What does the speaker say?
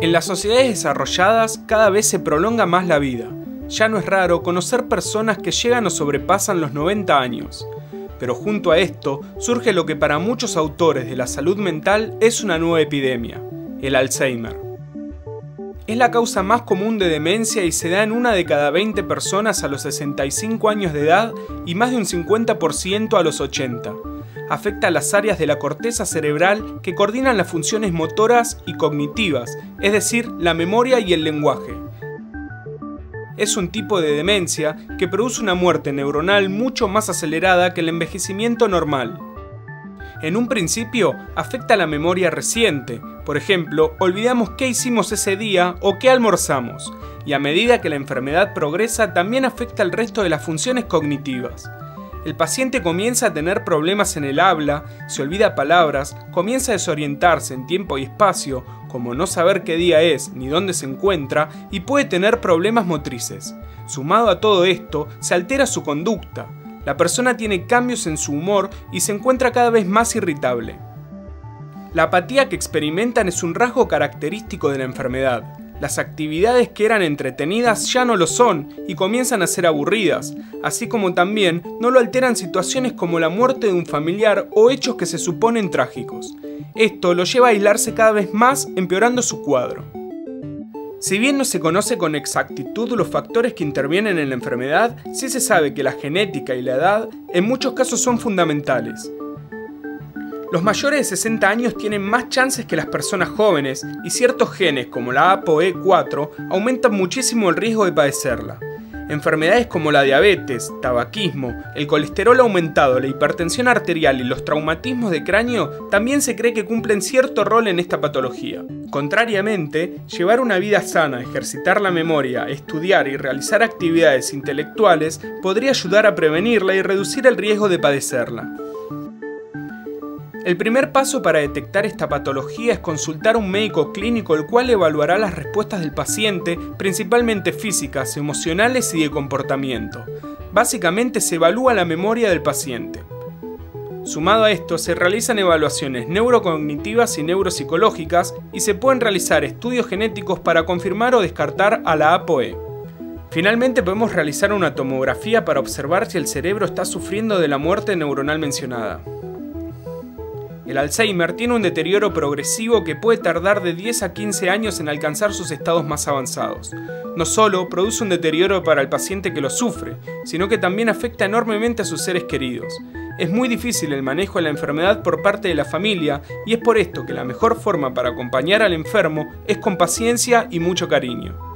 En las sociedades desarrolladas cada vez se prolonga más la vida. Ya no es raro conocer personas que llegan o sobrepasan los 90 años. Pero junto a esto surge lo que para muchos autores de la salud mental es una nueva epidemia, el Alzheimer. Es la causa más común de demencia y se da en una de cada 20 personas a los 65 años de edad y más de un 50% a los 80 afecta a las áreas de la corteza cerebral que coordinan las funciones motoras y cognitivas, es decir, la memoria y el lenguaje. Es un tipo de demencia que produce una muerte neuronal mucho más acelerada que el envejecimiento normal. En un principio afecta la memoria reciente, por ejemplo, olvidamos qué hicimos ese día o qué almorzamos, y a medida que la enfermedad progresa también afecta al resto de las funciones cognitivas el paciente comienza a tener problemas en el habla, se olvida palabras, comienza a desorientarse en tiempo y espacio, como no saber qué día es ni dónde se encuentra, y puede tener problemas motrices. Sumado a todo esto, se altera su conducta. La persona tiene cambios en su humor y se encuentra cada vez más irritable. La apatía que experimentan es un rasgo característico de la enfermedad. Las actividades que eran entretenidas ya no lo son y comienzan a ser aburridas, así como también no lo alteran situaciones como la muerte de un familiar o hechos que se suponen trágicos. Esto lo lleva a aislarse cada vez más, empeorando su cuadro. Si bien no se conoce con exactitud los factores que intervienen en la enfermedad, sí se sabe que la genética y la edad en muchos casos son fundamentales. Los mayores de 60 años tienen más chances que las personas jóvenes y ciertos genes como la ApoE4 aumentan muchísimo el riesgo de padecerla. Enfermedades como la diabetes, tabaquismo, el colesterol aumentado, la hipertensión arterial y los traumatismos de cráneo también se cree que cumplen cierto rol en esta patología. Contrariamente, llevar una vida sana, ejercitar la memoria, estudiar y realizar actividades intelectuales podría ayudar a prevenirla y reducir el riesgo de padecerla. El primer paso para detectar esta patología es consultar a un médico clínico el cual evaluará las respuestas del paciente, principalmente físicas, emocionales y de comportamiento. Básicamente se evalúa la memoria del paciente. Sumado a esto, se realizan evaluaciones neurocognitivas y neuropsicológicas y se pueden realizar estudios genéticos para confirmar o descartar a la APOE. Finalmente podemos realizar una tomografía para observar si el cerebro está sufriendo de la muerte neuronal mencionada. El Alzheimer tiene un deterioro progresivo que puede tardar de 10 a 15 años en alcanzar sus estados más avanzados. No solo produce un deterioro para el paciente que lo sufre, sino que también afecta enormemente a sus seres queridos. Es muy difícil el manejo de la enfermedad por parte de la familia y es por esto que la mejor forma para acompañar al enfermo es con paciencia y mucho cariño.